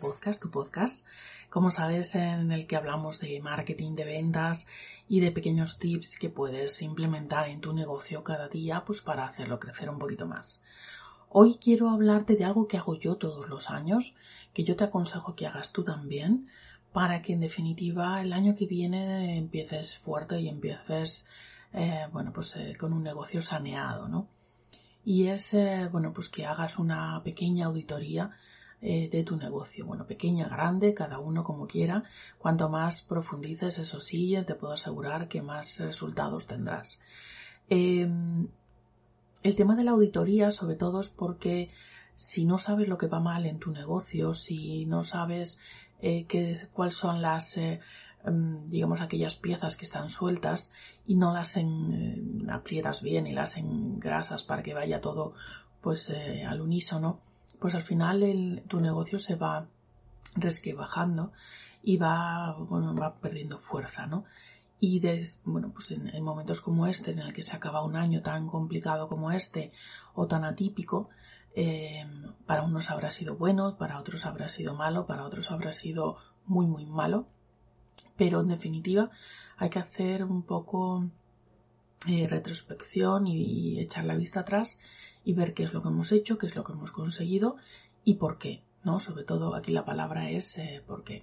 Podcast, tu podcast, como sabes, en el que hablamos de marketing, de ventas y de pequeños tips que puedes implementar en tu negocio cada día pues para hacerlo crecer un poquito más. Hoy quiero hablarte de algo que hago yo todos los años, que yo te aconsejo que hagas tú también, para que en definitiva el año que viene empieces fuerte y empieces, eh, bueno, pues eh, con un negocio saneado, ¿no? y es eh, bueno pues que hagas una pequeña auditoría eh, de tu negocio. Bueno pequeña grande cada uno como quiera. Cuanto más profundices eso sí te puedo asegurar que más resultados tendrás. Em, el tema de la auditoría sobre todo es porque si no sabes lo que va mal en tu negocio si no sabes eh, cuáles son las Em, digamos, aquellas piezas que están sueltas y no las en, eh, aprietas bien y las engrasas para que vaya todo pues eh, al unísono, pues al final tu negocio se va resquebajando y va, bueno, va perdiendo fuerza, ¿no? Y bueno, pues en, momentos como este, en el que se acaba un año tan complicado como este o tan atípico, em, para unos habrá sido bueno, para otros habrá sido malo, para otros habrá sido muy, muy malo pero en definitiva hay que hacer un poco eh, retrospección y, echar la vista atrás y ver qué es lo que hemos hecho, qué es lo que hemos conseguido y por qué, ¿no? Sobre todo aquí la palabra es eh, por qué.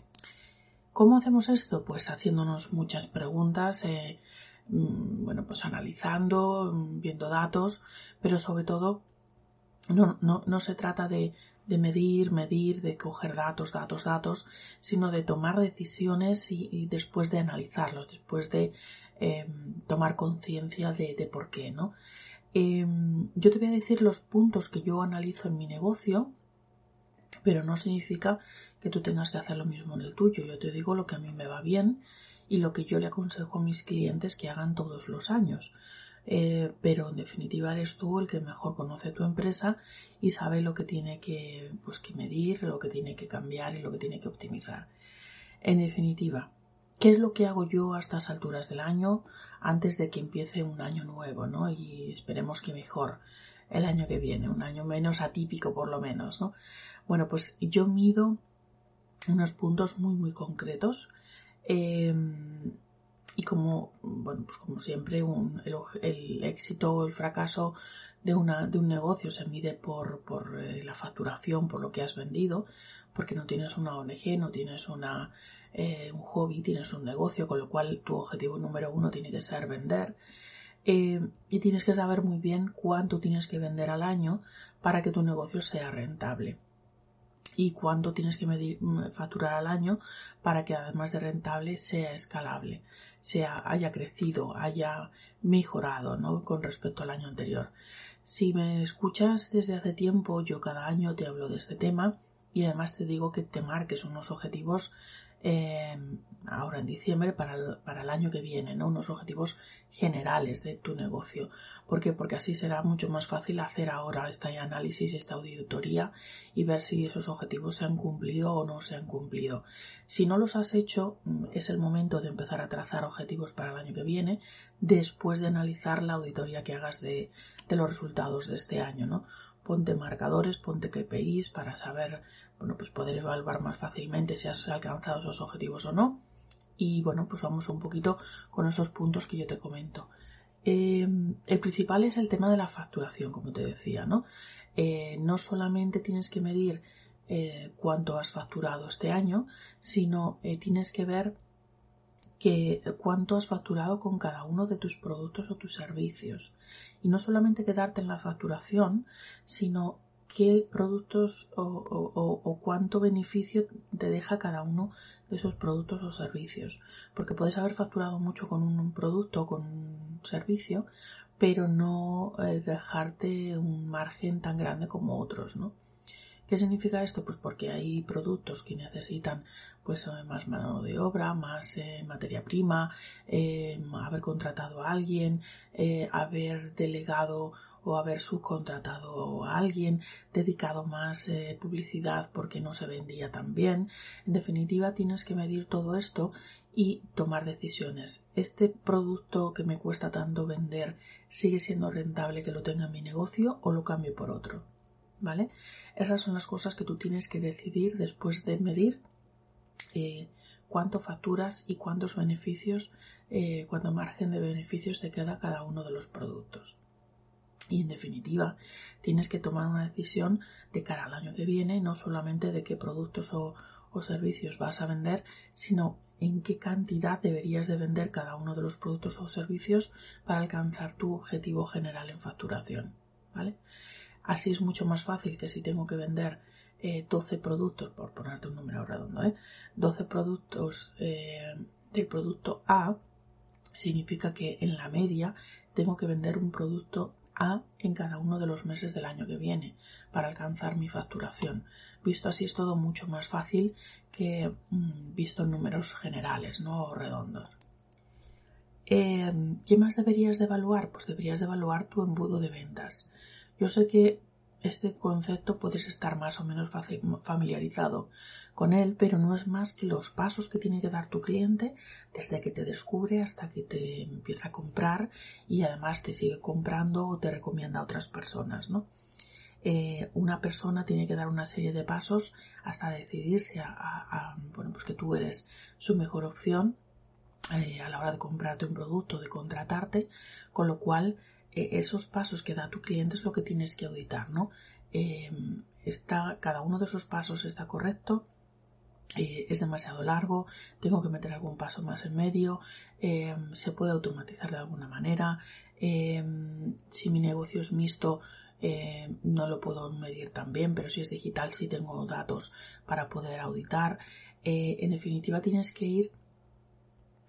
¿Cómo hacemos esto? Pues haciéndonos muchas preguntas, eh, mm, bueno, pues analizando, viendo datos, pero sobre todo no, no, no se trata de de medir, medir, de coger datos, datos, datos, sino de tomar decisiones y, después de analizarlos, después de em, tomar conciencia de, por qué, ¿no? Em, yo te voy a decir los puntos que yo analizo en mi negocio, pero no significa que tú tengas que hacer lo mismo en el tuyo. Yo te digo lo que a mí me va bien y lo que yo le aconsejo a mis clientes que hagan todos los años. Eh, pero en definitiva eres tú el que mejor conoce tu empresa y sabe lo que tiene que, pues, que medir, lo que tiene que cambiar y lo que tiene que optimizar. En definitiva, ¿qué es lo que hago yo a estas alturas del año antes de que empiece un año nuevo, ¿no? Y esperemos que mejor el año que viene, un año menos atípico por lo menos, ¿no? Bueno, pues yo mido unos puntos muy muy concretos em, y como, bueno, pues como siempre, el, éxito o el fracaso de, una, de un negocio se mide por, por eh, la facturación, por lo que has vendido, porque no tienes una ONG, no tienes una, eh, un hobby, tienes un negocio, con lo cual tu objetivo número uno tiene que ser vender. Eh, y tienes que saber muy bien cuánto tienes que vender al año para que tu negocio sea rentable y cuánto tienes que medir, mm, facturar al año para que además de rentable sea escalable, sea, haya crecido, haya mejorado ¿no? con respecto al año anterior. Si me escuchas desde hace tiempo, yo cada año te hablo de este tema y además te digo que te marques unos objetivos Em, ahora en diciembre para el, año que viene, ¿no? unos objetivos generales de tu negocio. ¿Por qué? Porque así será mucho más fácil hacer ahora este análisis, esta auditoría y ver si esos objetivos se han cumplido o no se han cumplido. Si no los has hecho, mm, es el momento de empezar a trazar objetivos para el año que viene, después de analizar la auditoría que hagas de, de los resultados de este año, ¿no? Ponte marcadores, ponte KPIs para saber bueno, pues poder evaluar más fácilmente si has alcanzado esos objetivos o no. Y bueno, pues vamos un poquito con esos puntos que yo te comento. Em, el principal es el tema de la facturación, como te decía, ¿no? Eh, no solamente tienes que medir eh, cuánto has facturado este año, sino eh, tienes que ver que cuánto has facturado con cada uno de tus productos o tus servicios. Y no solamente quedarte en la facturación, sino qué productos o, cuánto beneficio te deja cada uno de esos productos o servicios. Porque puedes haber facturado mucho con un producto o con un servicio, pero no eh, dejarte un margen tan grande como otros, ¿no? ¿Qué significa esto? Pues porque hay productos que necesitan pues eh, más mano de obra, más eh, materia prima, haber contratado a alguien, haber delegado o haber subcontratado a alguien, dedicado más publicidad porque no se vendía tan bien. En definitiva, tienes que medir todo esto y tomar decisiones. Este producto que me cuesta tanto vender sigue siendo rentable que lo tenga en mi negocio o lo cambio por otro. ¿vale? Esas son las cosas que tú tienes que decidir después de medir eh, cuánto facturas y cuántos beneficios, eh, cuánto margen de beneficios te queda cada uno de los productos. Y en definitiva, tienes que tomar una decisión de cara al año que viene, no solamente de qué productos o, servicios vas a vender, sino en qué cantidad deberías de vender cada uno de los productos o servicios para alcanzar tu objetivo general en facturación. ¿vale? Así es mucho más fácil que si tengo que vender 12 eh, productos, por ponerte un número redondo, 12 ¿eh? productos eh, del producto A, significa que en la media tengo que vender un producto A en cada uno de los meses del año que viene para alcanzar mi facturación. Visto así es todo mucho más fácil que mm, visto en números generales, no redondos. ¿Qué más deberías de evaluar? Pues deberías de evaluar tu embudo de ventas. Yo sé que este concepto puedes estar más o menos familiarizado con él, pero no es más que los pasos que tiene que dar tu cliente desde que te descubre hasta que te empieza a comprar y además te sigue comprando o te recomienda a otras personas, ¿no? Eh, una persona tiene que dar una serie de pasos hasta decidirse a, bueno, pues que tú eres su mejor opción eh, a la hora de comprarte un producto, de contratarte, con lo cual eh, esos pasos que da tu cliente es lo que tienes que auditar, ¿no? Está, cada uno de esos pasos está correcto, eh, es demasiado largo, tengo que meter algún paso más en medio, se puede automatizar de alguna manera, si mi negocio es mixto, no lo puedo medir tan bien, pero si es digital sí tengo datos para poder auditar. en definitiva, tienes que ir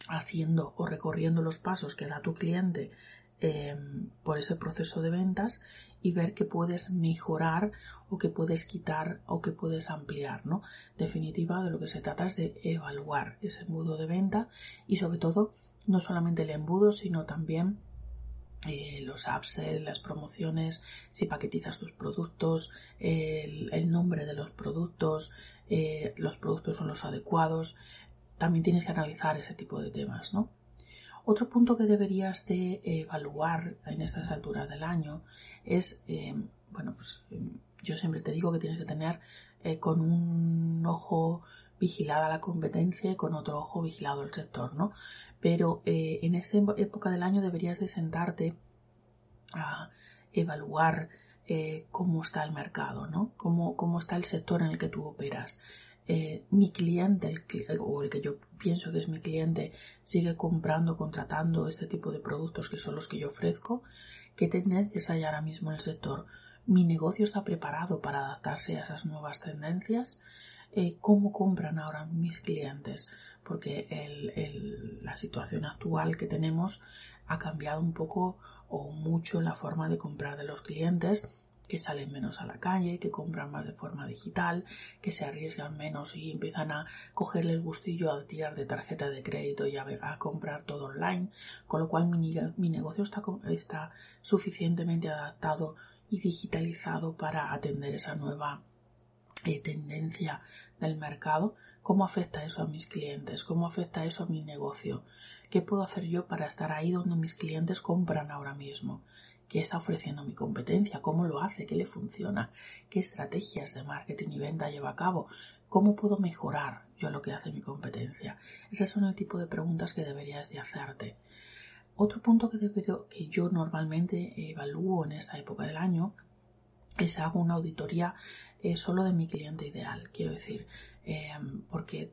haciendo o recorriendo los pasos que da tu cliente Em, por ese proceso de ventas y ver qué puedes mejorar o qué puedes quitar o qué puedes ampliar, ¿no? Definitiva, de lo que se trata es de evaluar ese embudo de venta y sobre todo no solamente el embudo, sino también eh, los apps, las promociones, si paquetizas tus productos, el, nombre de los productos, eh, los productos son los adecuados. También tienes que analizar ese tipo de temas, ¿no? Otro punto que deberías de evaluar en estas alturas del año es, eh, bueno, pues eh, yo siempre te digo que tienes que tener eh, con un ojo vigilada la competencia y con otro ojo vigilado el sector, ¿no? Pero en esta época del año deberías de sentarte a evaluar cómo está el mercado, ¿no? Cómo, cómo está el sector en el que tú operas. Eh, mi cliente o el que yo pienso que es mi cliente sigue comprando, contratando este tipo de productos que son los que yo ofrezco, ¿qué tendencias hay ahora mismo en el sector? ¿Mi negocio está preparado para adaptarse a esas nuevas tendencias? Eh, ¿Cómo compran ahora mis clientes? Porque la situación actual que tenemos ha cambiado un poco o mucho la forma de comprar de los clientes que salen menos a la calle, que compran más de forma digital, que se arriesgan menos y empiezan a cogerle el gustillo a tirar de tarjeta de crédito y a, comprar todo online, con lo cual mi, negocio está, está suficientemente adaptado y digitalizado para atender esa nueva eh, tendencia del mercado. ¿Cómo afecta eso a mis clientes? ¿Cómo afecta eso a mi negocio? ¿Qué puedo hacer yo para estar ahí donde mis clientes compran ahora mismo? Qué está ofreciendo mi competencia, cómo lo hace, qué le funciona, qué estrategias de marketing y venta lleva a cabo, cómo puedo mejorar yo lo que hace mi competencia. Esas son el tipo de preguntas que deberías de hacerte. Otro punto que, que yo normalmente evalúo en esta época del año es hago una auditoría eh, solo de mi cliente ideal. Quiero decir, em, porque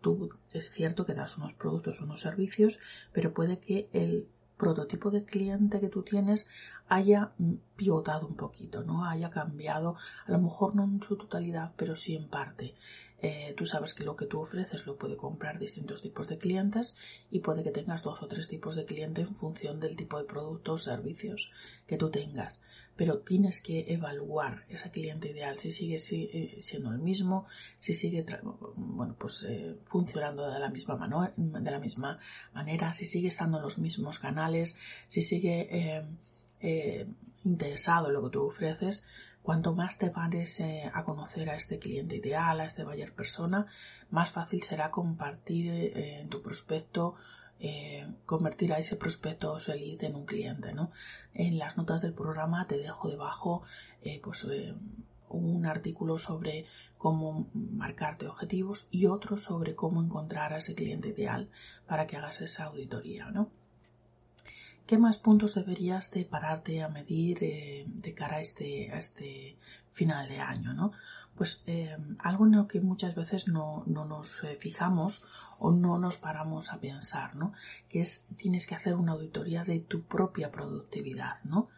tú es cierto que das unos productos, unos servicios, pero puede que el prototipo de cliente que tú tienes haya mm, pivotado un poquito, ¿no? Haya cambiado, a lo mejor no en su totalidad, pero sí en parte. Eh, tú sabes que lo que tú ofreces lo puede comprar distintos tipos de clientes y puede que tengas dos o tres tipos de clientes en función del tipo de productos o servicios que tú tengas. Pero tienes que evaluar ese cliente ideal, si sigue eh, siendo el mismo, si sigue bueno, pues, eh, funcionando de la, misma de la misma manera, si sigue estando en los mismos canales, si sigue interesado en lo que tú ofreces Cuanto más te pares eh, a conocer a este cliente ideal, a este buyer persona, más fácil será compartir eh, en tu prospecto, eh, convertir a ese prospecto o lead en un cliente. ¿no? En las notas del programa te dejo debajo pues, un artículo sobre cómo marcarte objetivos y otro sobre cómo encontrar a ese cliente ideal para que hagas esa auditoría. ¿no? ¿Qué más puntos deberías de pararte a medir eh, de cara a este, a este final de año? ¿no? Pues eh, algo en lo que muchas veces no, nos eh, fijamos o no nos paramos a pensar, ¿no? que es tienes que hacer una auditoría de tu propia productividad. ¿no?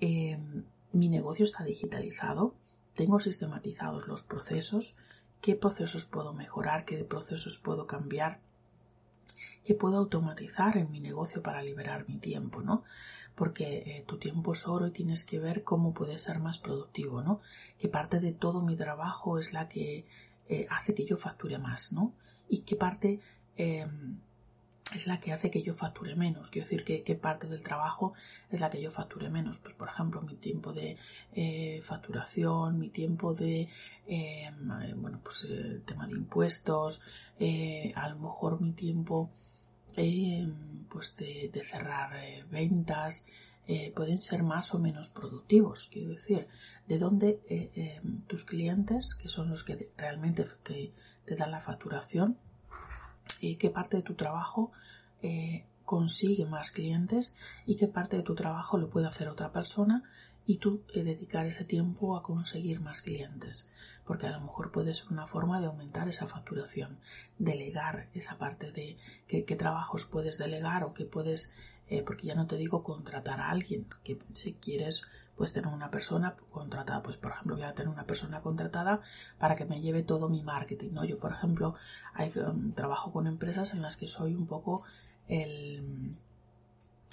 mi negocio está digitalizado, tengo sistematizados los procesos, qué procesos puedo mejorar, qué procesos puedo cambiar que puedo automatizar en mi negocio para liberar mi tiempo, ¿no? Porque eh, tu tiempo es oro y tienes que ver cómo puedes ser más productivo, ¿no? Que parte de todo mi trabajo es la que eh, hace que yo facture más, ¿no? Y qué parte em, es la que hace que yo facture menos. Quiero decir que, qué parte del trabajo es la que yo facture menos. Pues, por ejemplo, mi tiempo de eh, facturación, mi tiempo de, em, bueno, pues el tema de impuestos, a lo mejor mi tiempo eh, pues de, cerrar eh, ventas, eh, pueden ser más o menos productivos. Quiero decir, de dónde tus clientes, que son los que realmente te, te dan la facturación, qué parte de tu trabajo consigue más clientes y qué parte de tu trabajo lo puede hacer otra persona y tú dedicar ese tiempo a conseguir más clientes. Porque a lo mejor puede ser una forma de aumentar esa facturación, delegar esa parte de qué, trabajos puedes delegar o qué puedes, eh, porque ya no te digo contratar a alguien, que si quieres pues tener una persona contratada, pues por ejemplo voy a tener una persona contratada para que me lleve todo mi marketing, ¿no? Yo por ejemplo hay, um, trabajo con empresas en las que soy un poco el,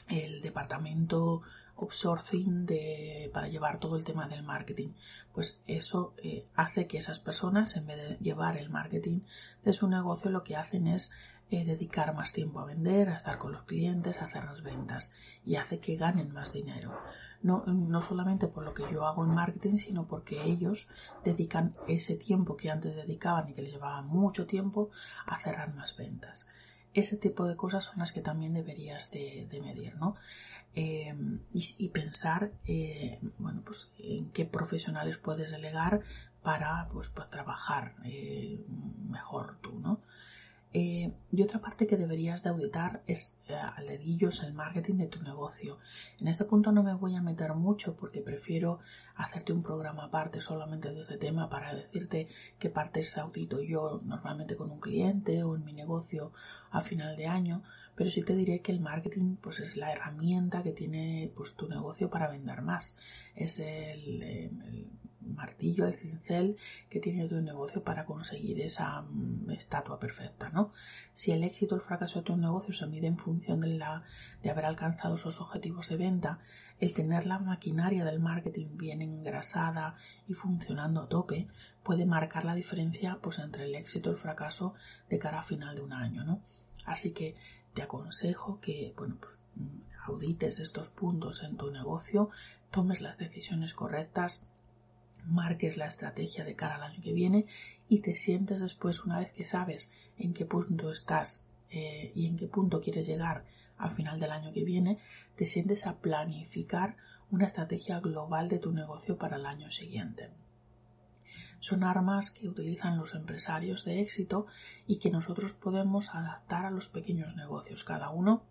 el departamento outsourcing de, para llevar todo el tema del marketing. Pues eso eh, hace que esas personas, en vez de llevar el marketing de su negocio, lo que hacen es eh, dedicar más tiempo a vender, a estar con los clientes, a hacer las ventas y hace que ganen más dinero. No, no solamente por lo que yo hago en marketing, sino porque ellos dedican ese tiempo que antes dedicaban y que les llevaba mucho tiempo a cerrar más ventas. Ese tipo de cosas son las que también deberías de, de medir, ¿no? Em, y, pensar eh, bueno, pues, en qué profesionales puedes delegar para pues, pues trabajar eh, mejor tú, ¿no? Eh, y otra parte que deberías de auditar es al dedillo el marketing de tu negocio. En este punto no me voy a meter mucho porque prefiero hacerte un programa aparte solamente de este tema para decirte qué partes audito yo normalmente con un cliente o en mi negocio a final de año, pero sí te diré que el marketing pues es la herramienta que tiene pues tu negocio para vender más. Es el, martillo, el cincel que tiene tu negocio para conseguir esa mm, estatua perfecta, ¿no? Si el éxito o el fracaso de tu negocio se mide en función de, la, de haber alcanzado esos objetivos de venta, el tener la maquinaria del marketing bien engrasada y funcionando a tope puede marcar la diferencia pues entre el éxito y el fracaso de cara a final de un año, ¿no? Así que te aconsejo que bueno, pues, audites estos puntos en tu negocio, tomes las decisiones correctas, marques la estrategia de cara al año que viene y te sientes después, una vez que sabes en qué punto estás eh, y en qué punto quieres llegar al final del año que viene, te sientes a planificar una estrategia global de tu negocio para el año siguiente. Son armas que utilizan los empresarios de éxito y que nosotros podemos adaptar a los pequeños negocios, cada uno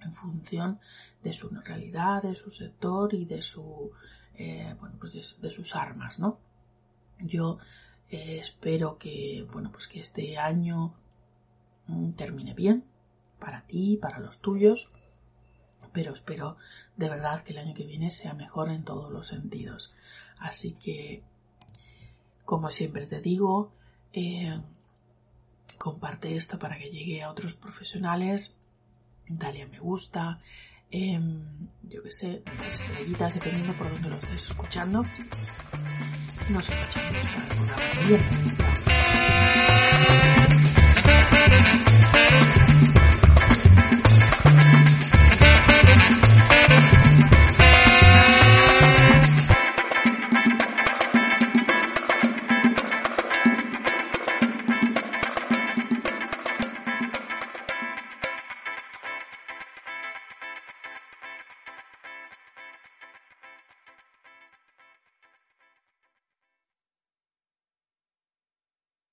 en función de su realidad, de su sector y de su eh, bueno, pues de, sus armas, ¿no? Yo eh, espero que, bueno, pues que este año mm, termine bien para ti, para los tuyos, pero espero de verdad que el año que viene sea mejor en todos los sentidos. Así que, como siempre te digo, eh, comparte esto para que llegue a otros profesionales, dale a me gusta, em, yo que sé, estrellitas dependiendo por donde lo estés escuchando. Nos escuchamos